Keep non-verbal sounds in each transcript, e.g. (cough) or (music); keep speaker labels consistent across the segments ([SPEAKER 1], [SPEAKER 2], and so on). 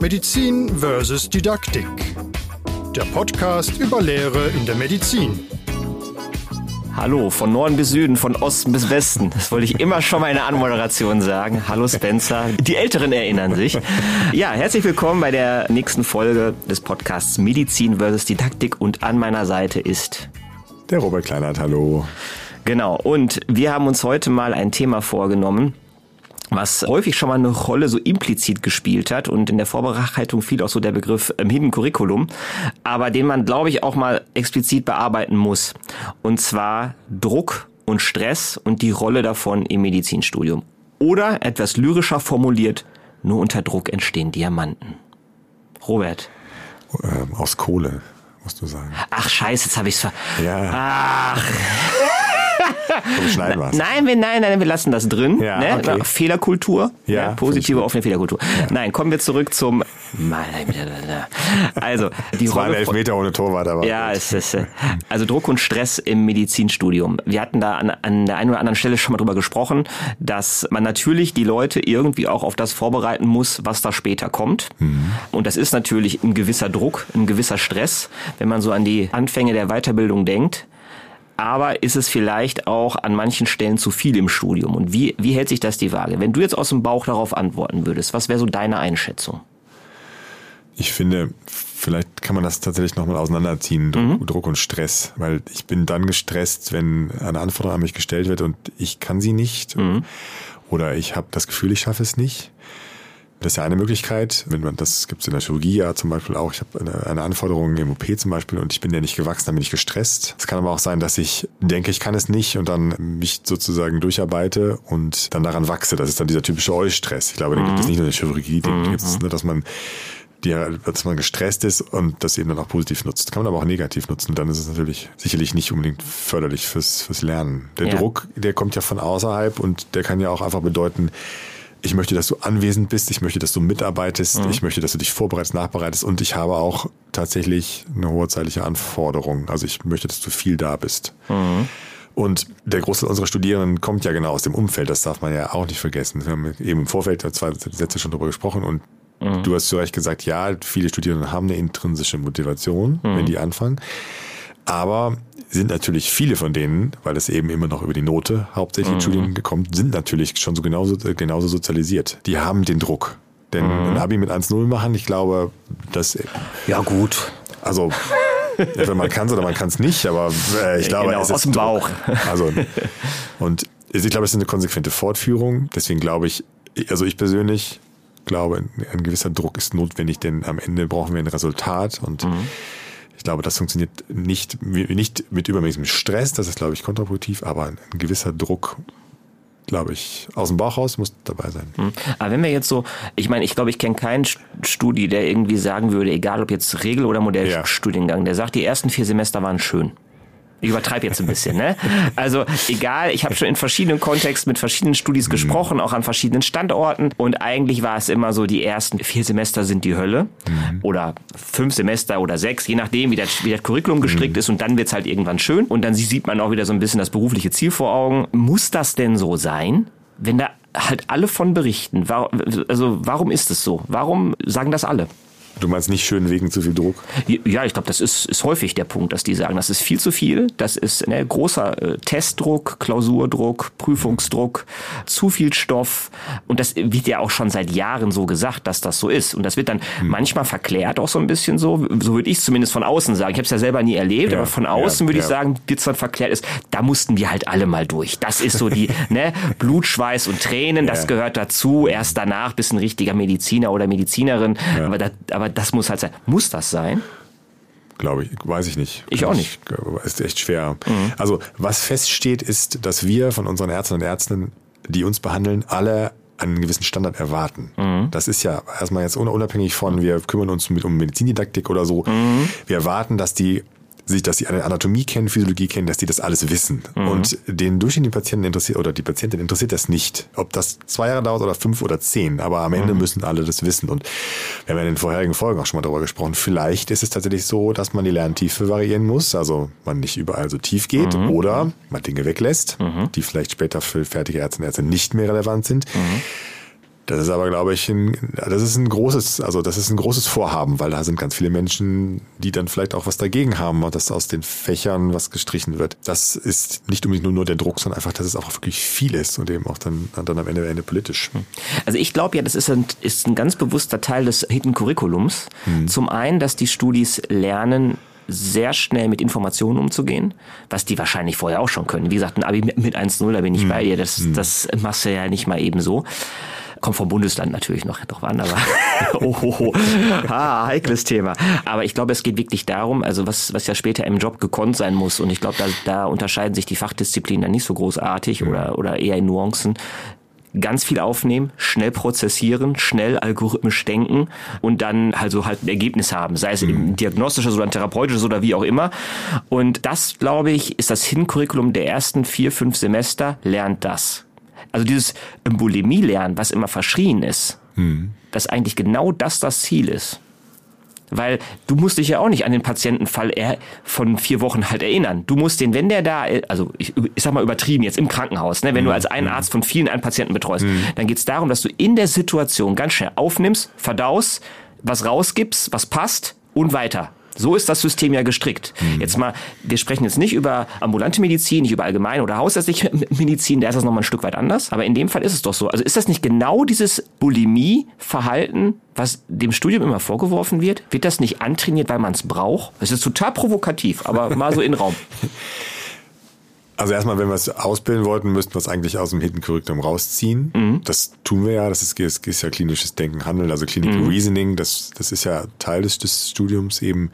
[SPEAKER 1] Medizin versus Didaktik. Der Podcast über Lehre in der Medizin.
[SPEAKER 2] Hallo, von Norden bis Süden, von Osten bis Westen. Das wollte ich immer schon mal in der Anmoderation sagen. Hallo Spencer. Die Älteren erinnern sich. Ja, herzlich willkommen bei der nächsten Folge des Podcasts Medizin versus Didaktik und an meiner Seite ist
[SPEAKER 3] der Robert Kleinert. Hallo.
[SPEAKER 2] Genau. Und wir haben uns heute mal ein Thema vorgenommen, was häufig schon mal eine Rolle so implizit gespielt hat und in der Vorbereitung fiel auch so der Begriff ähm, Hidden Curriculum, aber den man, glaube ich, auch mal explizit bearbeiten muss. Und zwar Druck und Stress und die Rolle davon im Medizinstudium. Oder etwas lyrischer formuliert, nur unter Druck entstehen Diamanten. Robert.
[SPEAKER 3] Ähm, aus Kohle, musst du sagen.
[SPEAKER 2] Ach scheiße, jetzt habe ich's ver...
[SPEAKER 3] Ja.
[SPEAKER 2] Ach.
[SPEAKER 3] Komm, schneiden wir's.
[SPEAKER 2] Nein, wir, nein, nein, wir lassen das drin.
[SPEAKER 3] Ja,
[SPEAKER 2] ne?
[SPEAKER 3] okay.
[SPEAKER 2] Fehlerkultur.
[SPEAKER 3] Ja,
[SPEAKER 2] ne? Positive offene Fehlerkultur. Nein, kommen wir zurück zum. Also, die
[SPEAKER 3] war ein
[SPEAKER 2] Rolle. von-
[SPEAKER 3] Elfmeter ohne Torwart, aber.
[SPEAKER 2] Ja, es ist äh, also Druck und Stress im Medizinstudium. Wir hatten da an, an der einen oder anderen Stelle schon mal drüber gesprochen, dass man natürlich die Leute irgendwie auch auf das vorbereiten muss, was da später kommt. Und das ist natürlich ein gewisser Druck, ein gewisser Stress, wenn man so an die Anfänge der Weiterbildung denkt. Aber ist es vielleicht auch an manchen Stellen zu viel im Studium? Und wie, wie hält sich das die Waage? Wenn du jetzt aus dem Bauch darauf antworten würdest, was wäre so deine Einschätzung?
[SPEAKER 3] Ich finde, vielleicht kann man das tatsächlich nochmal auseinanderziehen, Druck, Druck und Stress. Weil ich bin dann gestresst, wenn eine Anforderung an mich gestellt wird und ich kann sie nicht. Oder ich habe das Gefühl, ich schaffe es nicht. Das ist ja eine Möglichkeit, wenn man das gibt es in der Chirurgie ja zum Beispiel auch. Ich habe eine, eine Anforderung im OP zum Beispiel und ich bin der nicht gewachsen, dann bin ich gestresst. Es kann aber auch sein, dass ich denke, ich kann es nicht und dann mich sozusagen durcharbeite und dann daran wachse. Das ist dann dieser typische Eustress. Ich glaube, den gibt es nicht nur in der Chirurgie, den gibt es, ne, dass man die, dass man gestresst ist und das eben dann auch positiv nutzt. Kann man aber auch negativ nutzen. Dann ist es natürlich sicherlich nicht unbedingt förderlich fürs, fürs Lernen. Der
[SPEAKER 2] Ja.
[SPEAKER 3] Druck, der kommt ja von außerhalb und der kann ja auch einfach bedeuten, ich möchte, dass du anwesend bist, ich möchte, dass du mitarbeitest, ich möchte, dass du dich vorbereitest, nachbereitest. Und ich habe auch tatsächlich eine hohe zeitliche Anforderung. Also ich möchte, dass du viel da bist. Und der Großteil unserer Studierenden kommt ja genau aus dem Umfeld, das darf man ja auch nicht vergessen. Wir haben eben im Vorfeld zwei Sätze schon drüber gesprochen. Und du hast zu Recht gesagt, ja, viele Studierende haben eine intrinsische Motivation, wenn die anfangen. Aber sind natürlich viele von denen, weil es eben immer noch über die Note hauptsächlich in Studien kommt, sind natürlich schon so genauso, genauso sozialisiert. Die haben den Druck. Denn ein Abi mit 1-0 machen, ich glaube, das,
[SPEAKER 2] Ja, gut.
[SPEAKER 3] also, (laughs) entweder man kann es oder man kann es nicht, aber äh, ich glaube,
[SPEAKER 2] Genau,
[SPEAKER 3] es
[SPEAKER 2] aus
[SPEAKER 3] ist
[SPEAKER 2] dem
[SPEAKER 3] Druck.
[SPEAKER 2] Bauch.
[SPEAKER 3] Also, (laughs) und ich glaube, es ist eine konsequente Fortführung. Deswegen glaube ich, also ich persönlich glaube, ein gewisser Druck ist notwendig, denn am Ende brauchen wir ein Resultat und ich glaube, das funktioniert nicht, nicht mit übermäßigem Stress, das ist, glaube ich, kontraproduktiv, aber ein gewisser Druck, glaube ich, aus dem Bauch raus muss dabei sein.
[SPEAKER 2] Aber wenn wir jetzt so, ich meine, ich glaube, ich kenne keinen St- Studi, der irgendwie sagen würde, egal ob jetzt Regel- oder Modellstudiengang, der sagt, die ersten vier Semester waren schön. Ich übertreibe jetzt ein bisschen, ne? Also egal, ich habe schon in verschiedenen Kontexten mit verschiedenen Studis gesprochen, auch an verschiedenen Standorten. Und eigentlich war es immer so, die ersten vier Semester sind die Hölle. Oder fünf Semester oder sechs, je nachdem, wie das, wie das Curriculum gestrickt ist. Und dann wird's halt irgendwann schön. Und dann sieht man auch wieder so ein bisschen das berufliche Ziel vor Augen. Muss das denn so sein? Wenn da halt alle von berichten, also warum ist es so? Warum sagen das alle?
[SPEAKER 3] Du meinst nicht schön wegen zu viel Druck?
[SPEAKER 2] Ja, ich glaube, das ist, ist häufig der Punkt, dass die sagen, das ist viel zu viel, das ist ne, großer äh, Testdruck, Klausurdruck, Prüfungsdruck, zu viel Stoff. Und das wird ja auch schon seit Jahren so gesagt, dass das so ist. Und das wird dann
[SPEAKER 3] Hm.
[SPEAKER 2] manchmal verklärt auch so ein bisschen so. So würde ich zumindest von außen sagen. Ich habe es ja selber nie erlebt,
[SPEAKER 3] Ja,
[SPEAKER 2] aber von außen
[SPEAKER 3] ja,
[SPEAKER 2] würde ich
[SPEAKER 3] ja.
[SPEAKER 2] sagen, wird es dann verklärt ist, da mussten wir halt alle mal durch. Das ist so die (laughs) ne, Blut, Schweiß und Tränen, das gehört dazu. Erst danach bist ein richtiger Mediziner oder Medizinerin. Aber, das, aber das muss halt sein. Muss das sein?
[SPEAKER 3] Glaube ich, weiß ich nicht.
[SPEAKER 2] Ich auch nicht.
[SPEAKER 3] Ist echt schwer. Also, was feststeht, ist, dass wir von unseren Ärzten und Ärzten, die uns behandeln, alle einen gewissen Standard erwarten. Das ist ja erstmal jetzt unabhängig von, wir kümmern uns mit, um Medizindidaktik oder so. Wir erwarten, dass die sich, dass die eine Anatomie kennen, Physiologie kennen, dass die das alles wissen. Und den durchschnittlichen Patienten interessiert oder die Patientin interessiert das nicht. Ob das zwei Jahre dauert oder fünf oder zehn, aber am Ende müssen alle das wissen. Und wir haben ja in den vorherigen Folgen auch schon mal darüber gesprochen. Vielleicht ist es tatsächlich so, dass man die Lerntiefe variieren muss, also man nicht überall so tief geht oder man Dinge weglässt, die vielleicht später für fertige Ärzte und Ärzte nicht mehr relevant sind. Das ist aber, glaube ich, ein, das ist ein großes, also das ist ein großes Vorhaben, weil da sind ganz viele Menschen, die dann vielleicht auch was dagegen haben, dass aus den Fächern was gestrichen wird. Das ist nicht unbedingt nur der Druck, sondern einfach, dass es auch wirklich viel ist und eben auch dann, dann am Ende, Ende politisch.
[SPEAKER 2] Also ich glaube ja, das ist ein, ist ein ganz bewusster Teil des Hidden Curriculums. Mhm. Zum einen, dass die Studis lernen, sehr schnell mit Informationen umzugehen, was die wahrscheinlich vorher auch schon können. Wie gesagt, ein Abi mit 1-0, da bin ich mhm. bei dir, das, mhm. das machst du ja nicht mal eben so. Kommt vom Bundesland natürlich noch drauf an, aber (laughs) oh, oh, oh. Ah, heikles Thema. Aber ich glaube, es geht wirklich darum, also was, was ja später im Job gekonnt sein muss. Und ich glaube, da, da unterscheiden sich die Fachdisziplinen dann nicht so großartig mhm. oder, oder eher in Nuancen ganz viel aufnehmen, schnell prozessieren, schnell algorithmisch denken und dann also halt ein Ergebnis haben, sei es mhm. diagnostisches oder ein therapeutisches oder wie auch immer. Und das, glaube ich, ist das Hin-Curriculum der ersten vier, fünf Semester, lernt das. Also dieses Bulimie-Lernen, was immer verschrien ist, hm. dass eigentlich genau das das Ziel ist. Weil du musst dich ja auch nicht an den Patientenfall von vier Wochen halt erinnern. Du musst den, wenn der da, also ich, ich sag mal übertrieben jetzt im Krankenhaus, ne, wenn du hm. als ein hm. Arzt von vielen einen Patienten betreust, mhm. dann geht es darum, dass du in der Situation ganz schnell aufnimmst, verdaust, was rausgibst, was passt und weiter. So ist das System ja gestrickt. Mhm. Jetzt mal, wir sprechen jetzt nicht über ambulante Medizin, nicht über allgemeine oder hausärztliche Medizin, da ist das nochmal ein Stück weit anders. Aber in dem Fall ist es doch so. Also ist das nicht genau dieses Bulimie-Verhalten, was dem Studium immer vorgeworfen wird? Wird das nicht antrainiert, weil man es braucht? Das ist total provokativ, aber mal so in Raum. (laughs)
[SPEAKER 3] Also erstmal, wenn wir es ausbilden wollten, müssten wir es eigentlich aus dem Hidden Curriculum rausziehen. Mhm. Das tun wir ja. Das ist, das ist ja klinisches Denken, Handeln, also Clinical mhm. Reasoning. Das, das ist ja Teil des, des Studiums eben.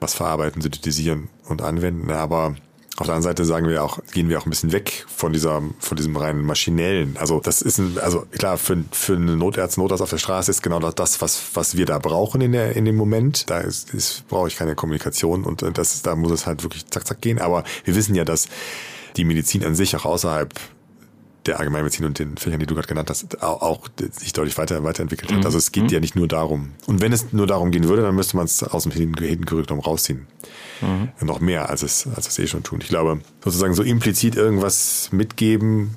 [SPEAKER 3] Was verarbeiten, synthetisieren und anwenden. Aber auf der anderen Seite sagen wir auch, gehen wir auch ein bisschen weg von dieser, von diesem reinen maschinellen. Also das ist ein, also klar, für, für eine Notärztin, Notarzt auf der Straße ist genau das, was, was wir da brauchen in der, in dem Moment. Da ist, ist, brauche ich keine Kommunikation und das, da muss es halt wirklich zack, zack gehen. Aber wir wissen ja, dass die Medizin an sich auch außerhalb der Allgemeinmedizin und den Fächern, die du gerade genannt hast, auch, sich deutlich weiter, weiterentwickelt hat. Mhm. Also es geht mhm. ja nicht nur darum. Und wenn es nur darum gehen würde, dann müsste man es aus dem Curriculum rausziehen. Mhm. Noch mehr, als es, als es eh schon tun. Ich glaube, sozusagen so implizit irgendwas mitgeben,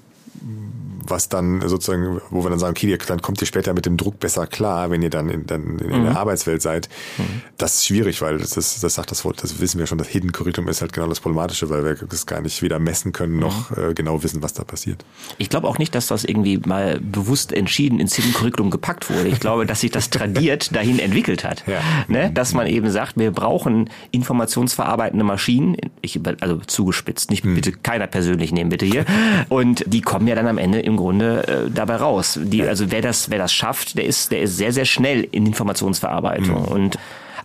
[SPEAKER 3] was dann sozusagen, wo wir dann sagen, okay, dann kommt ihr später mit dem Druck besser klar, wenn ihr dann in, dann in mhm. der Arbeitswelt seid. Mhm. Das ist schwierig, weil das ist, das sagt das Wort, das wissen wir schon, das Hidden Curriculum ist halt genau das Problematische, weil wir das gar nicht weder messen können noch mhm. äh, genau wissen, was da passiert.
[SPEAKER 2] Ich glaube auch nicht, dass das irgendwie mal bewusst entschieden ins Hidden Curriculum gepackt wurde. Ich glaube, dass sich das tradiert (laughs) dahin entwickelt hat. Ja. Ne? Dass man eben sagt, wir brauchen informationsverarbeitende Maschinen, ich, also zugespitzt, nicht mhm. bitte keiner persönlich nehmen, bitte hier. (laughs) Und die kommen ja dann am Ende im Grunde äh, dabei raus. Die, also wer das, wer das schafft, der ist, der ist sehr, sehr schnell in Informationsverarbeitung. Mhm. Und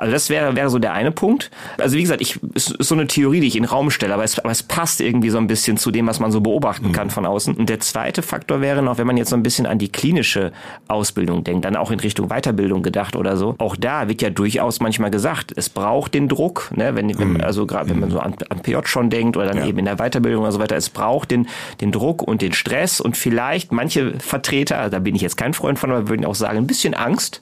[SPEAKER 2] also das wäre, wäre so der eine Punkt. Also wie gesagt, ich, es ist so eine Theorie, die ich in den Raum stelle, aber es, aber es passt irgendwie so ein bisschen zu dem, was man so beobachten mhm. kann von außen. Und der zweite Faktor wäre noch, wenn man jetzt so ein bisschen an die klinische Ausbildung denkt, dann auch in Richtung Weiterbildung gedacht oder so. Auch da wird ja durchaus manchmal gesagt, es braucht den Druck, ne, wenn, wenn mhm. also gerade wenn man so an, an PJ schon denkt oder dann ja. eben in der Weiterbildung oder so weiter, es braucht den, den Druck und den Stress und vielleicht manche Vertreter, da bin ich jetzt kein Freund von, aber würden auch sagen, ein bisschen Angst,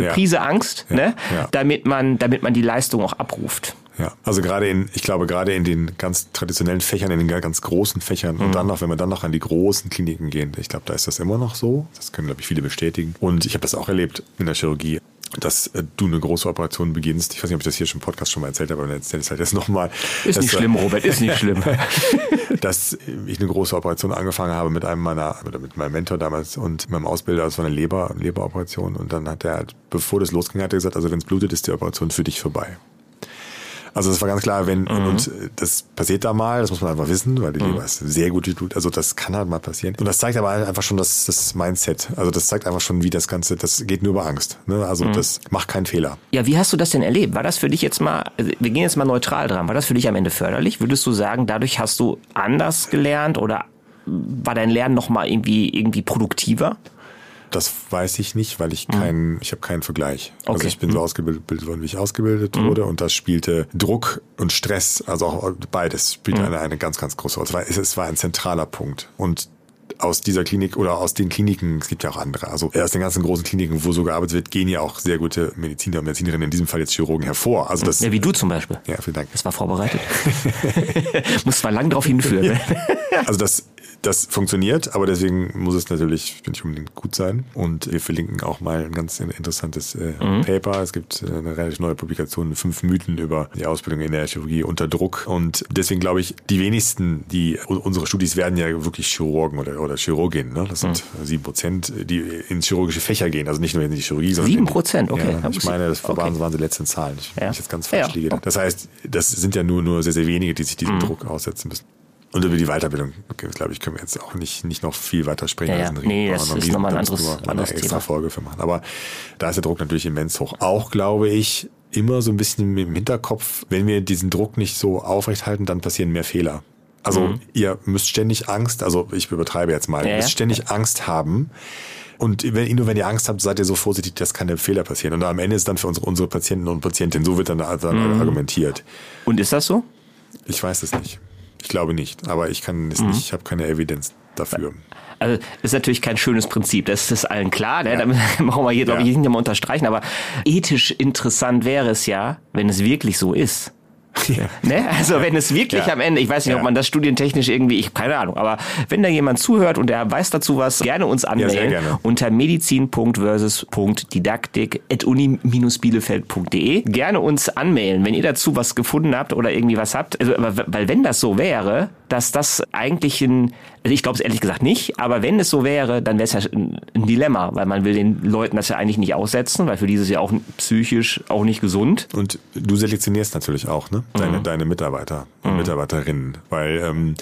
[SPEAKER 2] eine ja. Prise Angst, ja. ne? Ja. damit man, damit man die Leistung auch abruft.
[SPEAKER 3] Ja, also gerade in, ich glaube, gerade in den ganz traditionellen Fächern, in den ganz großen Fächern mhm. und dann noch, wenn wir dann noch an die großen Kliniken gehen, ich glaube, da ist das immer noch so. Das können, glaube ich, viele bestätigen. Und ich habe das auch erlebt in der Chirurgie dass äh, du eine große Operation beginnst. Ich weiß nicht, ob ich das hier schon im Podcast schon mal erzählt habe, aber dann erzähle ich es halt jetzt nochmal.
[SPEAKER 2] Ist dass, nicht schlimm, Robert, ist nicht schlimm. (laughs)
[SPEAKER 3] dass ich eine große Operation angefangen habe mit einem meiner, oder mit meinem Mentor damals und meinem Ausbilder, das war eine Leber, Leberoperation und dann hat er, halt, bevor das losging, hat er gesagt, also wenn es blutet, ist die Operation für dich vorbei. Also das war ganz klar, wenn, mhm. und das passiert da mal, das muss man einfach wissen, weil die Leber mhm. ist sehr gut Blut, also das kann halt mal passieren. Und das zeigt aber einfach schon das, das Mindset. Also das zeigt einfach schon, wie das Ganze, das geht nur über Angst. Ne? Also mhm. das macht keinen Fehler.
[SPEAKER 2] Ja, wie hast du das denn erlebt? War das für dich jetzt mal, also wir gehen jetzt mal neutral dran, war das für dich am Ende förderlich? Würdest du sagen, dadurch hast du anders gelernt oder war dein Lernen nochmal irgendwie, irgendwie produktiver?
[SPEAKER 3] Das weiß ich nicht, weil ich mhm. keinen, ich habe keinen Vergleich. Also okay. Also ich bin so mhm. ausgebildet worden, wie ich ausgebildet mhm. wurde und das spielte Druck und Stress, also auch beides spielte mhm. eine, eine ganz, ganz große Rolle. Es war, es war ein zentraler Punkt und aus dieser Klinik oder aus den Kliniken, es gibt ja auch andere, also aus den ganzen großen Kliniken, wo so gearbeitet wird, gehen ja auch sehr gute Mediziner und Medizinerinnen, in diesem Fall jetzt Chirurgen hervor. Also das,
[SPEAKER 2] ja, wie du zum Beispiel.
[SPEAKER 3] Ja, vielen Dank.
[SPEAKER 2] Das war vorbereitet. (laughs) Muss zwar lang drauf hinführen. (laughs)
[SPEAKER 3] Also das das funktioniert, aber deswegen muss es natürlich nicht unbedingt gut sein. Und wir verlinken auch mal ein ganz interessantes äh, mhm. Paper. Es gibt äh, eine relativ neue Publikation, fünf Mythen über die Ausbildung in der Chirurgie unter Druck. Und deswegen glaube ich, die wenigsten, die unsere Studis werden ja wirklich Chirurgen oder, oder Chirurgin. Ne? Das sind mhm. sieben mhm. Prozent, die ins chirurgische Fächer gehen. Also nicht nur in die Chirurgie, sondern.
[SPEAKER 2] Sieben Prozent, okay.
[SPEAKER 3] Ja, ich meine, das waren, okay. waren die letzten Zahlen. Ich, ja. ich jetzt ganz falsch ja. liege. Das heißt, das sind ja nur, nur sehr, sehr wenige, die sich diesem mhm. Druck aussetzen müssen. Und über die Weiterbildung, glaube ich, können wir jetzt auch nicht, nicht noch viel weiter sprechen.
[SPEAKER 2] Ja, ja. Nee, das ist nochmal ein anderes,
[SPEAKER 3] da eine anderes extra Thema. Folge für machen. Aber da ist der Druck natürlich immens hoch. Auch, glaube ich, immer so ein bisschen im Hinterkopf, wenn wir diesen Druck nicht so aufrechthalten, dann passieren mehr Fehler. Also mhm. ihr müsst ständig Angst, also ich übertreibe jetzt mal, ja, ihr müsst ständig. Angst haben. Und wenn, nur wenn ihr Angst habt, seid ihr so vorsichtig, dass keine Fehler passieren. Und am Ende ist dann für unsere, unsere Patienten und Patientinnen, so wird dann, dann mhm. argumentiert.
[SPEAKER 2] Und ist das so?
[SPEAKER 3] Ich weiß es nicht. Ich glaube nicht, aber ich kann es mhm. nicht, ich habe keine Evidenz dafür.
[SPEAKER 2] Also ist natürlich kein schönes Prinzip, das ist allen klar, ne? Ja. damit (laughs) brauchen wir hier, glaube ich, nicht mehr unterstreichen, aber ethisch interessant wäre es ja, wenn es wirklich so ist. Ja. Ne? Also wenn es wirklich ja. am Ende, ich weiß nicht, ob man das studientechnisch irgendwie, ich keine Ahnung, aber wenn da jemand zuhört und der weiß dazu was, gerne uns anmelden ja, unter medizin.versus.didaktik.uni-bielefeld.de. Gerne uns anmelden, wenn ihr dazu was gefunden habt oder irgendwie was habt. Also, weil wenn das so wäre, dass das eigentlich ein, also ich glaube es ehrlich gesagt nicht, aber wenn es so wäre, dann wäre es ja ein, ein, Dilemma, weil man will den Leuten das ja eigentlich nicht aussetzen, weil für dieses ja auch psychisch auch nicht gesund.
[SPEAKER 3] Und du selektionierst natürlich auch, ne? Deine, mhm. deine Mitarbeiter und mhm. Mitarbeiterinnen, weil ähm,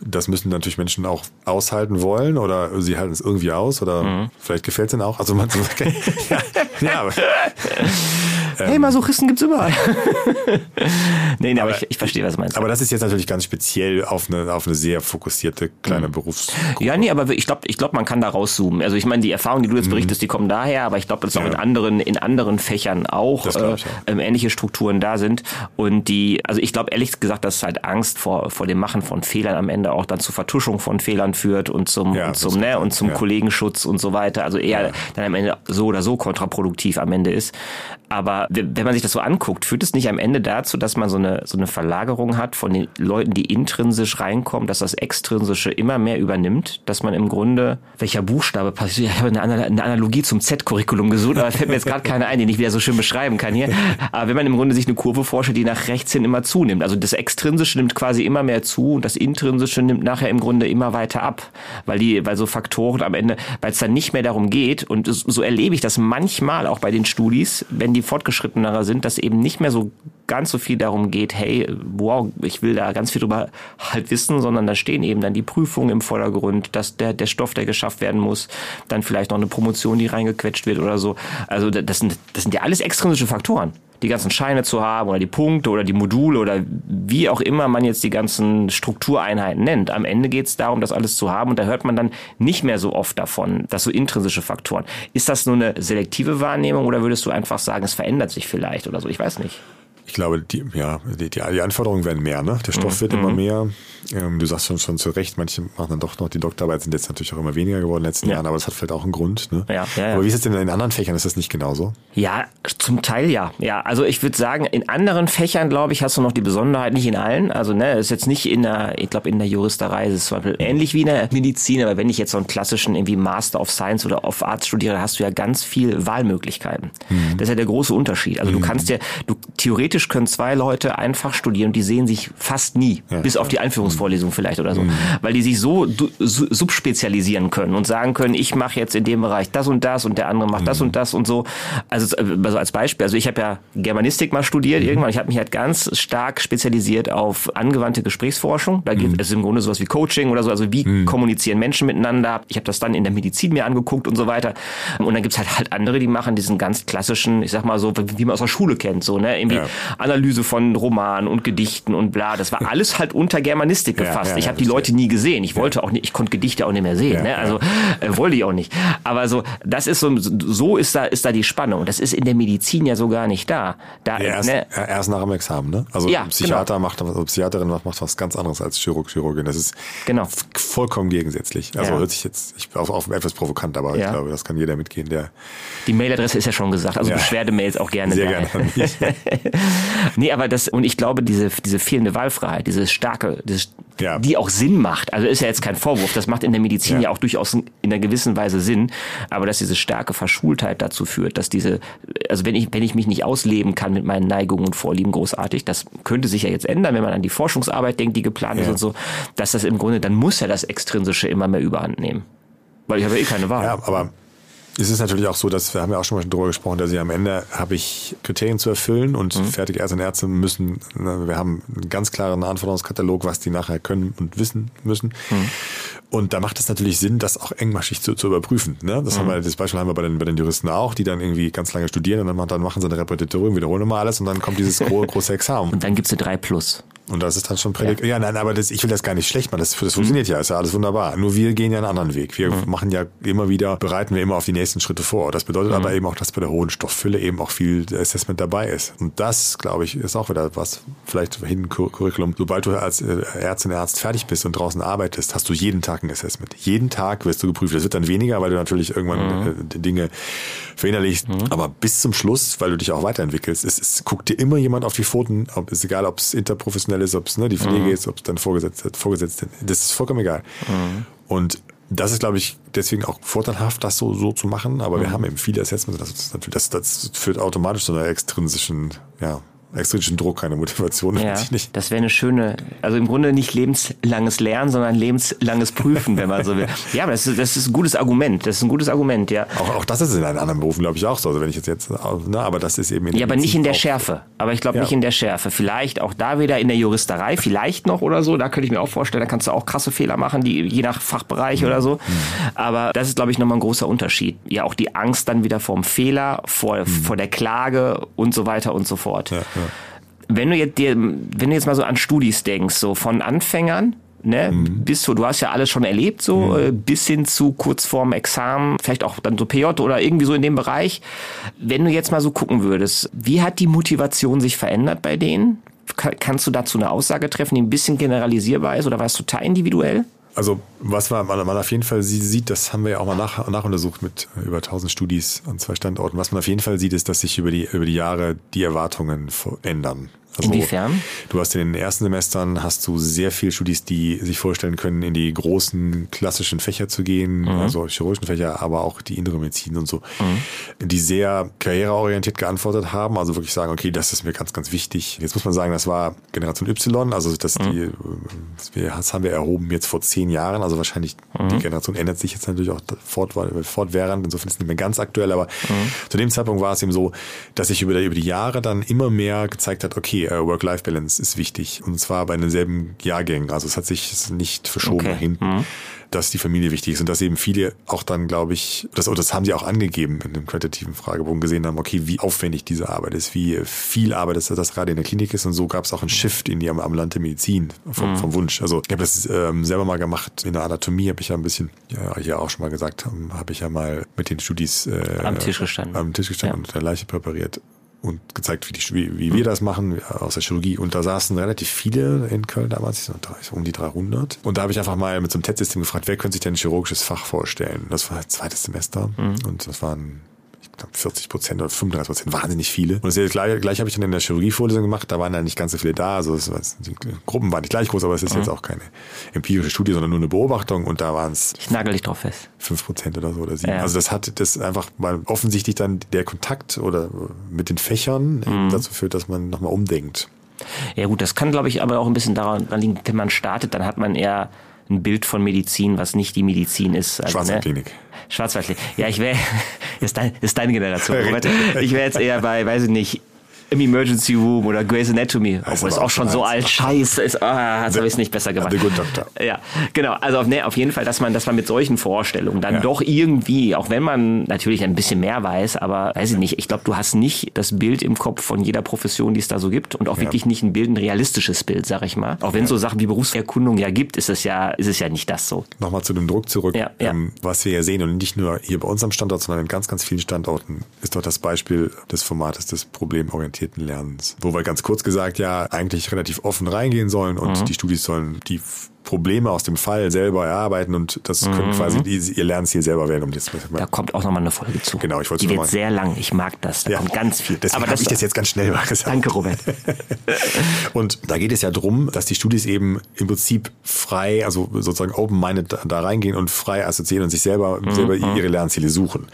[SPEAKER 3] das müssen natürlich Menschen auch aushalten wollen oder sie halten es irgendwie aus oder mhm. vielleicht gefällt es ihnen auch. Also man so, (laughs) ja, ja, aber, (laughs)
[SPEAKER 2] hey, ähm, Masochisten gibt's überall. (laughs) nee, nee, aber, aber ich, ich verstehe, was du meinst.
[SPEAKER 3] Aber das ist jetzt natürlich ganz speziell auf eine, auf eine sehr fokussierte kleine mhm. Berufsgruppe.
[SPEAKER 2] Ja, nee, aber ich glaube, ich glaub, man kann da rauszoomen. Also ich meine, die Erfahrungen, die du jetzt mhm. berichtest, die kommen daher, aber ich glaube, dass ja. auch in anderen, in anderen Fächern auch, äh. Ähm, ähnliche Strukturen da sind. Und die, also ich glaube ehrlich gesagt, dass halt Angst vor, vor dem Machen von Fehlern am Ende auch dann zur Vertuschung von Fehlern führt und zum, ja, und zum, ne, und zum ja. Kollegenschutz und so weiter. Also eher dann am Ende so oder so kontraproduktiv am Ende ist. Aber wenn man sich das so anguckt, führt es nicht am Ende dazu, dass man so eine, so eine Verlagerung hat von den Leuten, die intrinsisch reinkommen, dass das Extrinsische immer mehr übernimmt, dass man im Grunde, welcher Buchstabe passiert? Ich habe eine, Analogie zum Z-Curriculum gesucht, aber fällt mir jetzt gerade keine ein, den ich wieder so schön beschreiben kann hier. Aber wenn man im Grunde sich eine Kurve vorstellt, die nach rechts hin immer zunimmt, also das Extrinsische nimmt quasi immer mehr zu und das Intrinsische nimmt nachher im Grunde immer weiter ab, weil die, weil so Faktoren am Ende, weil es dann nicht mehr darum geht und so erlebe ich das manchmal auch bei den Studis, wenn die fortgeschrittener sind, dass eben nicht mehr so ganz so viel darum geht, hey, wow, ich will da ganz viel drüber halt wissen, sondern da stehen eben dann die Prüfungen im Vordergrund, dass der, der Stoff, der geschafft werden muss, dann vielleicht noch eine Promotion, die reingequetscht wird oder so. Also das sind, das sind ja alles extrinsische Faktoren die ganzen Scheine zu haben oder die Punkte oder die Module oder wie auch immer man jetzt die ganzen Struktureinheiten nennt. Am Ende geht es darum, das alles zu haben und da hört man dann nicht mehr so oft davon, dass so intrinsische Faktoren. Ist das nur eine selektive Wahrnehmung oder würdest du einfach sagen, es verändert sich vielleicht oder so? Ich weiß nicht.
[SPEAKER 3] Ich glaube, die, ja, die, die Anforderungen werden mehr, ne? Der Stoff mhm. wird immer mhm. mehr. Ähm, du sagst schon, schon zu Recht, manche machen dann doch noch die Doktorarbeit, sind jetzt natürlich auch immer weniger geworden in den letzten ja. Jahren, aber das hat vielleicht auch einen Grund, ne? Ja, ja, ja. Aber wie ist es denn in anderen Fächern? Ist das nicht genauso?
[SPEAKER 2] Ja, zum Teil ja. Ja, also ich würde sagen, in anderen Fächern, glaube ich, hast du noch die Besonderheit, nicht in allen. Also, ne, ist jetzt nicht in der, ich glaube, in der Juristerei ist es zum Beispiel ähnlich wie in der Medizin, aber wenn ich jetzt so einen klassischen irgendwie Master of Science oder of Arts studiere, hast du ja ganz viel Wahlmöglichkeiten. Mhm. Das ist ja der große Unterschied. Also mhm. du kannst ja, du theoretisch können zwei Leute einfach studieren und die sehen sich fast nie, ja, bis auf die Einführungsvorlesung vielleicht oder so, mhm. weil die sich so subspezialisieren können und sagen können, ich mache jetzt in dem Bereich das und das und der andere macht mhm. das und das und so. Also, also als Beispiel, also ich habe ja Germanistik mal studiert mhm. irgendwann, ich habe mich halt ganz stark spezialisiert auf angewandte Gesprächsforschung. Da geht mhm. es im Grunde sowas wie Coaching oder so, also wie mhm. kommunizieren Menschen miteinander. Ich habe das dann in der Medizin mir angeguckt und so weiter. Und dann gibt's halt halt andere, die machen diesen ganz klassischen, ich sag mal so, wie man aus der Schule kennt, so, ne? Irgendwie ja. Analyse von Romanen und Gedichten und bla. Das war (laughs) alles halt unter Germanistik gefasst. Ja, ja, ich habe die Leute nie gesehen. Ich wollte auch nicht, ich konnte Gedichte auch nicht mehr sehen. ne? Also äh, wollte ich auch nicht. Aber so, das ist so, so ist da, ist da die Spannung. Das ist in der Medizin ja so gar nicht da. da
[SPEAKER 3] ja, erst, ne? erst nach dem Examen, ne? Also ja, Psychiater genau. macht, also Psychiaterin macht, macht was ganz anderes als Chirurg, Chirurgin. Das ist genau. vollkommen gegensätzlich. Also hört sich jetzt ich, auf, auf etwas provokant, aber ich glaube, das kann jeder mitgehen, der.
[SPEAKER 2] Die Mailadresse ist ja schon gesagt. Also Beschwerdemails auch gerne.
[SPEAKER 3] Sehr da. gerne. (laughs)
[SPEAKER 2] nee, aber das, und ich glaube, diese, diese fehlende Wahlfreiheit, diese starke, dieses, ja. die auch Sinn macht, also ist ja jetzt kein Vorwurf, das macht in der Medizin ja, ja auch durchaus in einer gewissen Weise Sinn, aber dass diese starke Verschultheit dazu führt, dass diese, also wenn ich, wenn ich mich nicht ausleben kann mit meinen Neigungen und Vorlieben großartig, das könnte sich ja jetzt ändern, wenn man an die Forschungsarbeit denkt, die geplant ja. ist und so, dass das im Grunde, dann muss ja das Extrinsische immer mehr überhand nehmen. Weil ich habe ja eh keine Wahl.
[SPEAKER 3] Ja, aber es ist natürlich auch so, dass wir haben ja auch schon mal darüber gesprochen, dass ich am Ende habe ich Kriterien zu erfüllen und mhm. fertige Ärzte und Ärzte müssen, ne, wir haben einen ganz klaren Anforderungskatalog, was die nachher können und wissen müssen. Mhm. Und da macht es natürlich Sinn, das auch engmaschig zu, zu überprüfen. Ne? Das, mhm. haben wir, das Beispiel haben wir bei den, bei den Juristen auch, die dann irgendwie ganz lange studieren und dann, machen, dann machen sie eine Repetition, wiederholen immer alles und dann kommt dieses (laughs) große, große Examen.
[SPEAKER 2] Und dann gibt's eine 3 Plus.
[SPEAKER 3] Und das ist dann schon Prädik. Ja. ja, nein, aber das, ich will das gar nicht schlecht machen. Das, das funktioniert mhm. ja, ist ja alles wunderbar. Nur wir gehen ja einen anderen Weg. Wir mhm. machen ja immer wieder, bereiten wir immer auf die nächsten Schritte vor. Das bedeutet mhm. aber eben auch, dass bei der hohen Stofffülle eben auch viel Assessment dabei ist. Und das, glaube ich, ist auch wieder was, vielleicht hin Curriculum. Sobald du als äh, Ärztin, Arzt fertig bist und draußen arbeitest, hast du jeden Tag ein Assessment. Jeden Tag wirst du geprüft. Das wird dann weniger, weil du natürlich irgendwann mhm. äh, Dinge verinnerlichst. Mhm. Aber bis zum Schluss, weil du dich auch weiterentwickelst, es, es guckt dir immer jemand auf die Pfoten. Ob, ist egal, ob es interprofessionell ist, ob es ne, die Pflege mhm. ist, ob es dann Vorgesetzte, Vorgesetzte, das ist vollkommen egal. Mhm. Und das ist, glaube ich, deswegen auch vorteilhaft, das so, so zu machen. Aber wir mhm. haben eben viele Assessments. Das, das, das führt automatisch zu einer extrinsischen, ja, extrinsischen Druck, keine Motivation.
[SPEAKER 2] Ja, nicht. Das wäre eine schöne, also im Grunde nicht lebenslanges Lernen, sondern lebenslanges Prüfen, wenn man so will. (laughs) Ja, aber das ist, das ist ein gutes Argument. Das ist ein gutes Argument, ja.
[SPEAKER 3] Auch, auch das ist in einem anderen Berufen, glaube ich, auch so. Also wenn ich jetzt jetzt, ne, aber das ist eben
[SPEAKER 2] in Ja, aber nicht in der auch. Schärfe. Aber ich glaube ja. nicht in der Schärfe. Vielleicht auch da wieder in der Juristerei, vielleicht noch oder so. Da könnte ich mir auch vorstellen, da kannst du auch krasse Fehler machen, die je nach Fachbereich mhm. oder so. Mhm. Aber das ist, glaube ich, nochmal ein großer Unterschied. Ja, auch die Angst dann wieder vorm Fehler, vor, mhm. vor der Klage und so weiter und so fort. Ja, ja. Wenn du jetzt dir, wenn du jetzt mal so an Studis denkst, so von Anfängern, ne, mhm. bis zu, du hast ja alles schon erlebt, so mhm. äh, bis hin zu kurz vorm Examen, vielleicht auch dann so PJ oder irgendwie so in dem Bereich. Wenn du jetzt mal so gucken würdest, wie hat die Motivation sich verändert bei denen? Kannst du dazu eine Aussage treffen, die ein bisschen generalisierbar ist oder war es total individuell?
[SPEAKER 3] Also was man, man auf jeden Fall sieht, das haben wir ja auch mal nach, nachuntersucht mit äh, über 1000 Studis an zwei Standorten. Was man auf jeden Fall sieht, ist, dass sich über die, über die Jahre die Erwartungen ändern.
[SPEAKER 2] Also, Inwiefern?
[SPEAKER 3] Du hast in den ersten Semestern hast du sehr viel Studis, die sich vorstellen können, in die großen klassischen Fächer zu gehen, mhm. also chirurgischen Fächer, aber auch die innere Medizin und so, mhm. die sehr karriereorientiert geantwortet haben, also wirklich sagen, okay, das ist mir ganz, ganz wichtig. Jetzt muss man sagen, das war Generation Y, also das, mhm. die, das haben wir erhoben jetzt vor zehn Jahren, also wahrscheinlich die mhm. Generation ändert sich jetzt natürlich auch fort, fortwährend, insofern ist es nicht mehr ganz aktuell, aber mhm. zu dem Zeitpunkt war es eben so, dass sich über, über die Jahre dann immer mehr gezeigt hat, okay, äh, Work-Life-Balance ist wichtig. Und zwar bei denselben Jahrgängen. Also es hat sich nicht verschoben okay. hinten, mhm. dass die Familie wichtig ist. Und dass eben viele auch dann, glaube ich, das, das haben sie auch angegeben in dem qualitativen Fragebogen, gesehen haben, okay, wie aufwendig diese Arbeit ist, wie viel Arbeit ist, das gerade in der Klinik ist. Und so gab es auch einen Shift in die ambulante Medizin vom, mhm. vom Wunsch. Also ich habe das ähm, selber mal gemacht. In der Anatomie habe ich ja ein bisschen, ja, hier auch schon mal gesagt, habe ich ja mal mit den Studis äh,
[SPEAKER 2] am Tisch gestanden.
[SPEAKER 3] Am Tisch gestanden ja. und der Leiche präpariert und gezeigt, wie, die, wie, wie wir das machen aus der Chirurgie. Und da saßen relativ viele in Köln damals, um die 300. Und da habe ich einfach mal mit so einem Testsystem gefragt, wer könnte sich denn ein chirurgisches Fach vorstellen? Das war das zweite Semester mhm. und das waren 40 Prozent oder 35 Prozent, wahnsinnig viele. Und das gleich, gleich habe ich dann in der Chirurgievorlesung gemacht, da waren dann nicht ganz so viele da, also es, die Gruppen waren nicht gleich groß, aber es ist mhm. jetzt auch keine empirische Studie, sondern nur eine Beobachtung und da waren es...
[SPEAKER 2] Ich nagel dich drauf fest.
[SPEAKER 3] 5 Prozent oder so oder sieben. Ja. Also das hat das einfach, weil offensichtlich dann der Kontakt oder mit den Fächern mhm. dazu führt, dass man nochmal umdenkt.
[SPEAKER 2] Ja gut, das kann glaube ich aber auch ein bisschen daran liegen, wenn man startet, dann hat man eher ein Bild von Medizin, was nicht die Medizin ist.
[SPEAKER 3] Also, Schwarzwaldklinik. Ne?
[SPEAKER 2] Schwarzwaldklinik. Ja, ich wäre, (laughs) ist, dein, ist deine Generation. Ich wäre jetzt eher bei, weiß ich nicht, im Emergency Room oder Grey's Anatomy. Obwohl es auch schon so alt scheiße ist. Ah, jetzt habe ich es nicht besser gemacht.
[SPEAKER 3] The Good Doctor.
[SPEAKER 2] Ja, genau. Also nee, auf jeden Fall, dass man, dass man mit solchen Vorstellungen dann ja. doch irgendwie, auch wenn man natürlich ein bisschen mehr weiß, aber weiß ich nicht, ich glaube, du hast nicht das Bild im Kopf von jeder Profession, die es da so gibt und auch ja. wirklich nicht ein Bild, ein realistisches Bild, sag ich mal. Auch wenn es ja. so Sachen wie Berufserkundung ja gibt, ist es ja, ist es ja nicht das so.
[SPEAKER 3] Nochmal zu dem Druck zurück. Ähm, was wir ja sehen und nicht nur hier bei uns am Standort, sondern in ganz, ganz vielen Standorten ist doch das Beispiel des Formates des problemorientierten orientierten Lernens. Wo wir ganz kurz gesagt ja eigentlich relativ offen reingehen sollen und mhm. die Studis sollen die Probleme aus dem Fall selber erarbeiten und das mhm. können quasi die, ihr Lernziel selber werden. Um das
[SPEAKER 2] da kommt auch nochmal eine Folge zu.
[SPEAKER 3] Genau, ich
[SPEAKER 2] wollte Die wird mal. sehr lang. Ich mag das. Da ja. kommt ganz viel.
[SPEAKER 3] Deswegen habe ich das jetzt ganz schnell
[SPEAKER 2] gesagt. Danke, Robert. (laughs)
[SPEAKER 3] und da geht es ja drum, dass die Studis eben im Prinzip frei, also sozusagen open-minded da, da, reingehen und frei assoziieren und sich selber, mhm. selber ihre Lernziele suchen.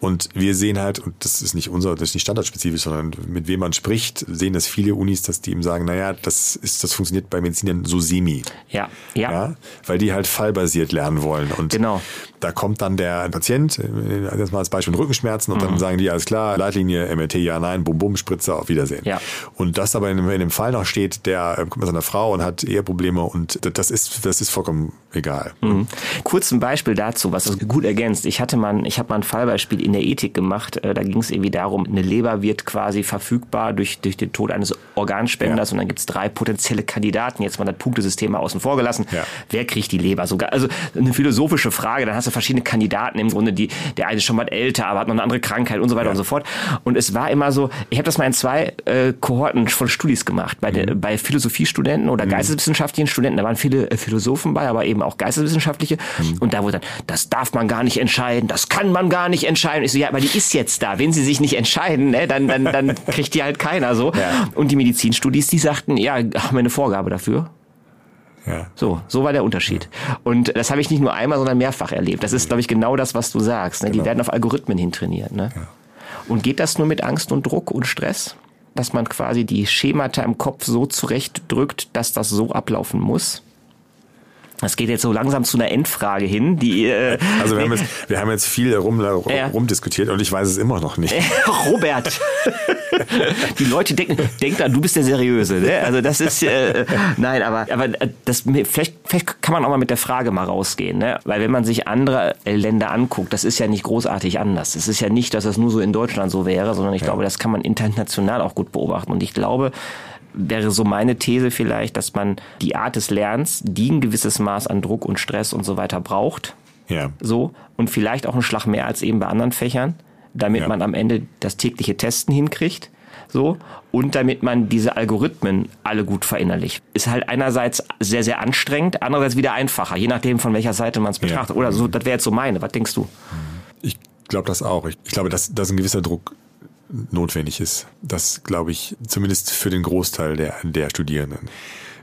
[SPEAKER 3] Und wir sehen halt, und das ist nicht unser, das ist nicht standardspezifisch, sondern mit wem man spricht, sehen das viele Unis, dass die ihm sagen, naja, das ist, das funktioniert bei Medizinern so semi.
[SPEAKER 2] Ja, ja. ja
[SPEAKER 3] weil die halt fallbasiert lernen wollen. Und
[SPEAKER 2] genau.
[SPEAKER 3] Da kommt dann der Patient, äh, jetzt mal als Beispiel Rückenschmerzen, und mhm. dann sagen die, alles klar, Leitlinie, MRT, ja, nein, bum, bum, Spritze, auf Wiedersehen.
[SPEAKER 2] Ja.
[SPEAKER 3] Und das aber in, in dem Fall noch steht, der kommt mit seiner Frau und hat Eheprobleme und das ist, das ist vollkommen egal.
[SPEAKER 2] Mhm. Kurz ein Beispiel dazu, was das gut ergänzt. Ich hatte mal, ich habe mal ein Fallbeispiel in der Ethik gemacht. Äh, da ging es irgendwie darum, eine Leber wird quasi verfügbar durch, durch den Tod eines Organspenders ja. und dann gibt es drei potenzielle Kandidaten. Jetzt mal das Punktesystem mal außen vor gelassen. Ja. Wer kriegt die Leber? Sogar, also eine philosophische Frage. Dann hast du verschiedene Kandidaten im Grunde, die, der eine ist schon mal älter, aber hat noch eine andere Krankheit und so weiter ja. und so fort. Und es war immer so, ich habe das mal in zwei äh, Kohorten von Studis gemacht, bei, mhm. bei Philosophiestudenten oder mhm. geisteswissenschaftlichen Studenten. Da waren viele äh, Philosophen bei, aber eben auch geisteswissenschaftliche. Mhm. Und da wurde dann, das darf man gar nicht entscheiden, das kann man gar nicht entscheiden. Ich so, ja, aber die ist jetzt da. Wenn sie sich nicht entscheiden, ne, dann, dann, dann (laughs) kriegt die halt keiner so. Ja. Und die Medizinstudis, die sagten, ja, haben wir eine Vorgabe dafür. Ja. So, so war der Unterschied. Und das habe ich nicht nur einmal, sondern mehrfach erlebt. Das ist, glaube ich, genau das, was du sagst. Ne? Genau. Die werden auf Algorithmen hintrainiert. Ne? Ja. Und geht das nur mit Angst und Druck und Stress? Dass man quasi die Schemata im Kopf so zurechtdrückt, dass das so ablaufen muss? Das geht jetzt so langsam zu einer Endfrage hin, die. Äh,
[SPEAKER 3] also wir haben jetzt, wir haben jetzt viel rum, ja. rumdiskutiert und ich weiß es immer noch nicht. (laughs)
[SPEAKER 2] Robert, (laughs) die Leute denken, denk da, du bist der Seriöse. Ne? Also das ist äh, nein, aber aber das vielleicht, vielleicht kann man auch mal mit der Frage mal rausgehen, ne? Weil wenn man sich andere Länder anguckt, das ist ja nicht großartig anders. Es ist ja nicht, dass das nur so in Deutschland so wäre, sondern ich ja. glaube, das kann man international auch gut beobachten. Und ich glaube, wäre so meine These vielleicht, dass man die Art des Lernens, die ein gewisses Maß an Druck und Stress und so weiter braucht.
[SPEAKER 3] Ja.
[SPEAKER 2] So. Und vielleicht auch einen Schlag mehr als eben bei anderen Fächern, damit ja. man am Ende das tägliche Testen hinkriegt. So. Und damit man diese Algorithmen alle gut verinnerlicht. Ist halt einerseits sehr, sehr anstrengend, andererseits wieder einfacher, je nachdem, von welcher Seite man es betrachtet. Ja. Oder so, das wäre jetzt so meine. Was denkst du?
[SPEAKER 3] Ich glaube das auch. Ich, ich glaube, dass, dass ein gewisser Druck notwendig ist. Das glaube ich zumindest für den Großteil der, der Studierenden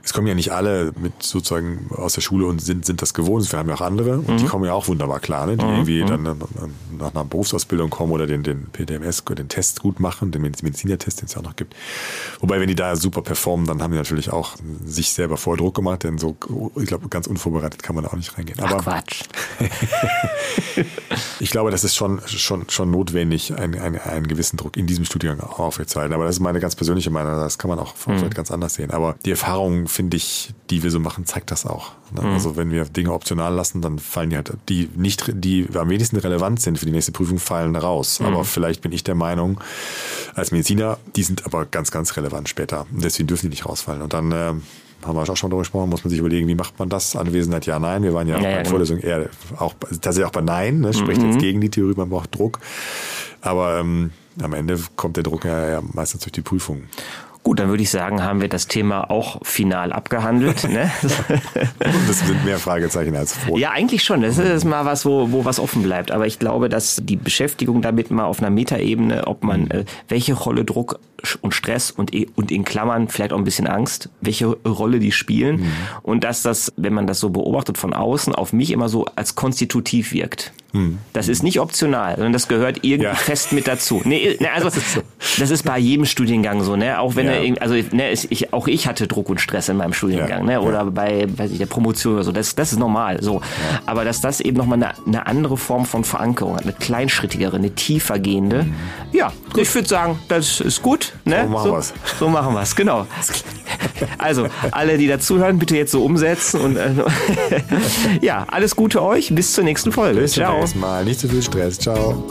[SPEAKER 3] es kommen ja nicht alle mit sozusagen aus der Schule und sind, sind das gewohnt. Wir haben ja auch andere und mhm. die kommen ja auch wunderbar klar, ne? die mhm. irgendwie dann nach einer Berufsausbildung kommen oder den, den PDMS, den Test gut machen, den Medizinertest, den es ja auch noch gibt. Wobei, wenn die da super performen, dann haben die natürlich auch sich selber vor Druck gemacht, denn so, ich glaube, ganz unvorbereitet kann man da auch nicht reingehen.
[SPEAKER 2] Aber Ach Quatsch. (laughs)
[SPEAKER 3] ich glaube, das ist schon, schon, schon notwendig, einen, einen, einen gewissen Druck in diesem Studiengang aufrechtzuerhalten. Aber das ist meine ganz persönliche Meinung, das kann man auch mhm. vielleicht ganz anders sehen. Aber die Erfahrung finde ich, die wir so machen, zeigt das auch. Ne? Mhm. Also wenn wir Dinge optional lassen, dann fallen die halt, die nicht, die am wenigsten relevant sind für die nächste Prüfung, fallen raus. Mhm. Aber vielleicht bin ich der Meinung, als Mediziner, die sind aber ganz, ganz relevant später. Und deswegen dürfen die nicht rausfallen. Und dann äh, haben wir auch schon darüber gesprochen, muss man sich überlegen, wie macht man das? Anwesenheit, ja, nein. Wir waren ja, ja, ja bei genau. Vorlesung eher auch tatsächlich auch bei Nein, ne? spricht mhm. jetzt gegen die Theorie, man braucht Druck. Aber ähm, am Ende kommt der Druck ja, ja meistens durch die Prüfung.
[SPEAKER 2] Gut, dann würde ich sagen, haben wir das Thema auch final abgehandelt. (laughs) Ne?
[SPEAKER 3] das sind mehr Fragezeichen als vor.
[SPEAKER 2] Ja, eigentlich schon. Das ist mal was, wo, wo was offen bleibt. Aber ich glaube, dass die Beschäftigung damit mal auf einer Metaebene, ob man, mhm. äh, welche Rolle Druck und Stress und, und in Klammern vielleicht auch ein bisschen Angst, welche Rolle die spielen. Mhm. Und dass das, wenn man das so beobachtet von außen, auf mich immer so als konstitutiv wirkt. Mhm. Das ist nicht optional, sondern das gehört irgendwie ja. fest mit dazu. Nee, (laughs) ne, also das ist, so. das ist bei jedem Studiengang so, ne? Auch wenn ja. er, also ne, ich, auch ich hatte Druck und Stress in meinem Studiengang, ja. ne? Oder bei, weiß ich, der Promotion oder so. Das, das ist normal. So, aber dass das eben nochmal eine, eine andere Form von Verankerung hat, eine kleinschrittigere, eine tiefer gehende. Mhm. Ja, gut. ich würde sagen, das ist gut. Ne?
[SPEAKER 3] So machen so, wir's.
[SPEAKER 2] So machen wir's, genau. Also, alle, die dazuhören, bitte jetzt so umsetzen und äh, (laughs) ja, alles Gute euch. Bis zur nächsten Folge.
[SPEAKER 3] Bis zum nächsten Mal. Nicht zu viel Stress. Ciao.